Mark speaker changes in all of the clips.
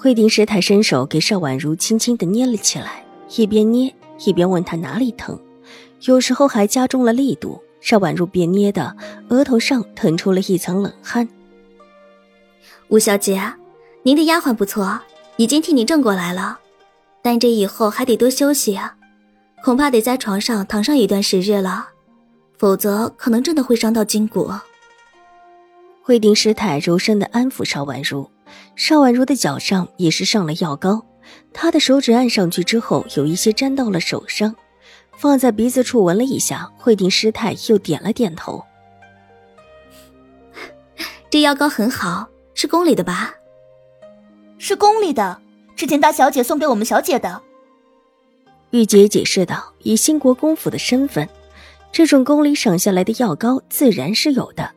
Speaker 1: 惠定师太伸手给邵婉如轻轻的捏了起来，一边捏一边问她哪里疼，有时候还加重了力度。邵婉如便捏的额头上腾出了一层冷汗。
Speaker 2: 吴小姐，您的丫鬟不错，已经替你正过来了，但这以后还得多休息啊，恐怕得在床上躺上一段时日了，否则可能真的会伤到筋骨。
Speaker 1: 慧定师太柔声的安抚邵婉如。邵婉如的脚上也是上了药膏，她的手指按上去之后，有一些沾到了手上，放在鼻子处闻了一下，慧定师太又点了点头。
Speaker 2: 这药膏很好，是宫里的吧？
Speaker 3: 是宫里的，之前大小姐送给我们小姐的。
Speaker 1: 玉洁解释道：“以兴国公府的身份，这种宫里赏下来的药膏自然是有的，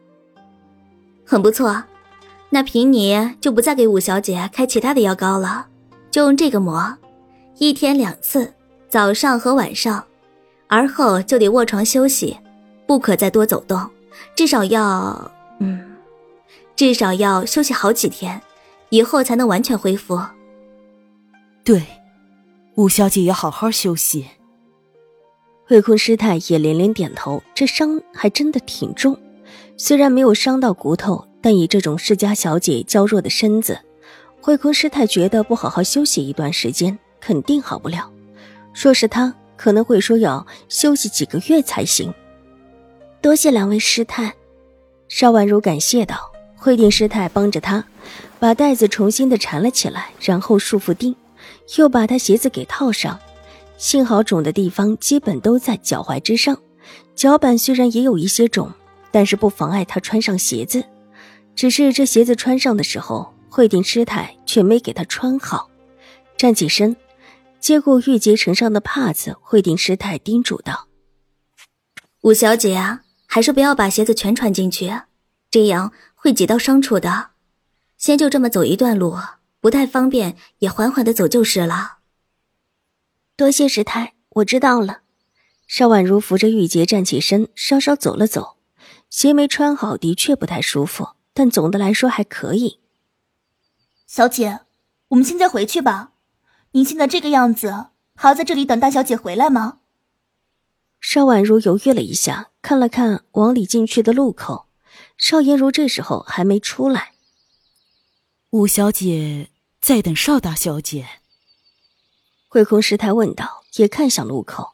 Speaker 2: 很不错。”那凭你就不再给五小姐开其他的药膏了，就用这个抹，一天两次，早上和晚上，而后就得卧床休息，不可再多走动，至少要，嗯，至少要休息好几天，以后才能完全恢复。
Speaker 4: 对，五小姐要好好休息。
Speaker 1: 慧空师太也连连点头，这伤还真的挺重，虽然没有伤到骨头。但以这种世家小姐娇弱的身子，慧空师太觉得不好好休息一段时间，肯定好不了。若是他，可能会说要休息几个月才行。多谢两位师太，邵婉如感谢道。慧定师太帮着她把带子重新的缠了起来，然后束缚定，又把她鞋子给套上。幸好肿的地方基本都在脚踝之上，脚板虽然也有一些肿，但是不妨碍她穿上鞋子。只是这鞋子穿上的时候，慧定师太却没给他穿好。站起身，接过玉洁呈上的帕子，慧定师太叮嘱道：“
Speaker 2: 五小姐啊，还是不要把鞋子全穿进去，这样会挤到伤处的。先就这么走一段路，不太方便，也缓缓的走就是了。”
Speaker 1: 多谢师太，我知道了。邵婉如扶着玉洁站起身，稍稍走了走，鞋没穿好，的确不太舒服。但总的来说还可以。
Speaker 3: 小姐，我们现在回去吧。您现在这个样子，还要在这里等大小姐回来吗？
Speaker 1: 邵婉如犹豫了一下，看了看往里进去的路口，邵颜如这时候还没出来。
Speaker 4: 五小姐在等邵大小姐。
Speaker 1: 慧空师太问道，也看向路口。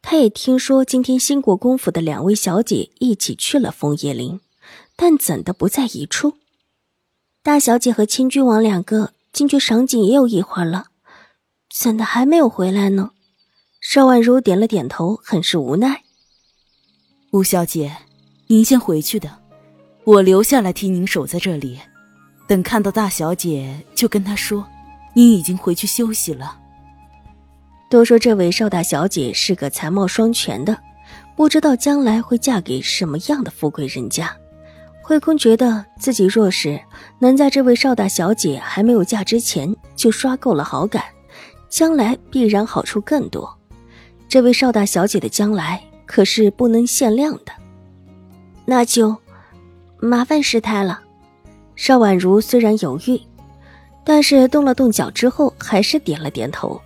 Speaker 1: 他也听说今天新国公府的两位小姐一起去了枫叶林。但怎的不在一处？大小姐和亲君王两个进去赏景也有一会儿了，怎的还没有回来呢？邵婉如点了点头，很是无奈。
Speaker 4: 吴小姐，您先回去的，我留下来替您守在这里，等看到大小姐就跟她说，您已经回去休息了。
Speaker 1: 都说这位邵大小姐是个才貌双全的，不知道将来会嫁给什么样的富贵人家。慧空觉得自己若是能在这位邵大小姐还没有嫁之前就刷够了好感，将来必然好处更多。这位邵大小姐的将来可是不能限量的，那就麻烦师太了。邵婉如虽然犹豫，但是动了动脚之后，还是点了点头。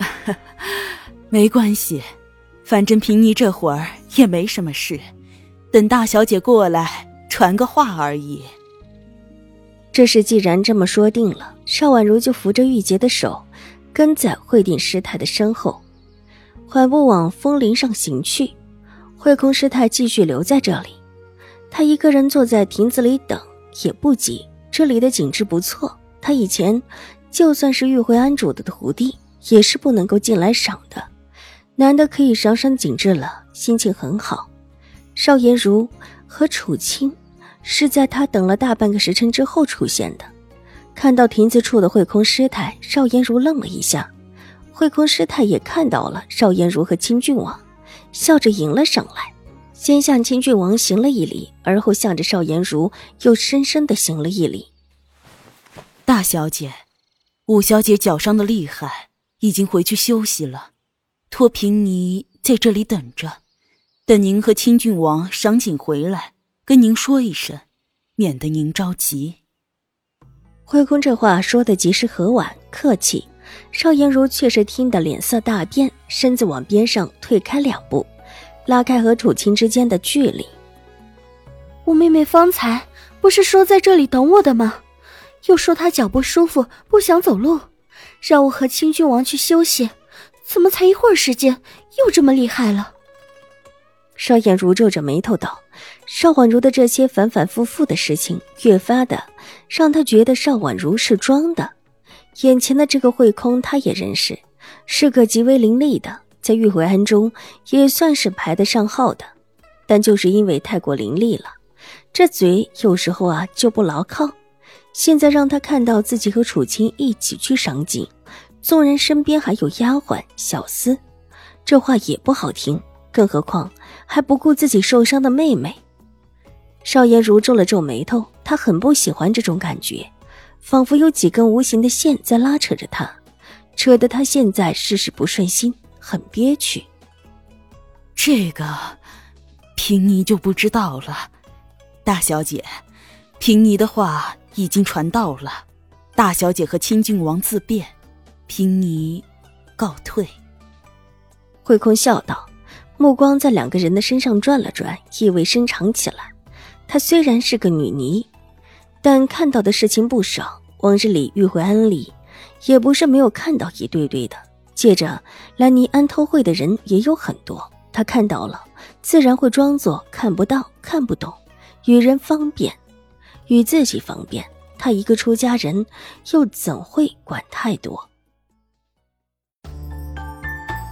Speaker 4: 没关系，反正凭你这会儿也没什么事。等大小姐过来传个话而已。
Speaker 1: 这事既然这么说定了，邵婉如就扶着玉洁的手，跟在慧定师太的身后，缓步往枫林上行去。慧空师太继续留在这里，他一个人坐在亭子里等也不急。这里的景致不错，他以前就算是玉慧安主的徒弟，也是不能够进来赏的。难得可以赏赏景致了，心情很好。邵颜如和楚青是在他等了大半个时辰之后出现的。看到亭子处的慧空师太，邵颜如愣了一下。慧空师太也看到了邵颜如和清郡王，笑着迎了上来，先向清郡王行了一礼，而后向着邵颜如又深深的行了一礼。
Speaker 4: 大小姐，五小姐脚伤的厉害，已经回去休息了，托平妮在这里等着，等您和清郡王赏景回来，跟您说一声，免得您着急。
Speaker 1: 慧空这话说的极是和婉客气，邵颜如却是听得脸色大变，身子往边上退开两步，拉开和楚青之间的距离。
Speaker 5: 我妹妹方才不是说在这里等我的吗？又说她脚不舒服，不想走路，让我和清郡王去休息。怎么才一会儿时间，又这么厉害了？
Speaker 1: 邵颜如皱着眉头道：“邵婉如的这些反反复复的事情，越发的让他觉得邵婉如是装的。眼前的这个慧空，他也认识，是个极为伶俐的，在玉回庵中也算是排得上号的。但就是因为太过伶俐了，这嘴有时候啊就不牢靠。现在让他看到自己和楚清一起去赏景，纵然身边还有丫鬟小厮，这话也不好听。更何况……”还不顾自己受伤的妹妹，邵颜如皱了皱眉头，他很不喜欢这种感觉，仿佛有几根无形的线在拉扯着他，扯得他现在事事不顺心，很憋屈。
Speaker 4: 这个，平妮就不知道了。大小姐，平妮的话已经传到了，大小姐和清郡王自便，平妮告退。
Speaker 1: 慧空笑道。目光在两个人的身上转了转，意味深长起来。她虽然是个女尼，但看到的事情不少。往日里玉回庵里，也不是没有看到一对对的。接着兰尼安偷会的人也有很多，她看到了，自然会装作看不到、看不懂，与人方便，与自己方便。她一个出家人，又怎会管太多？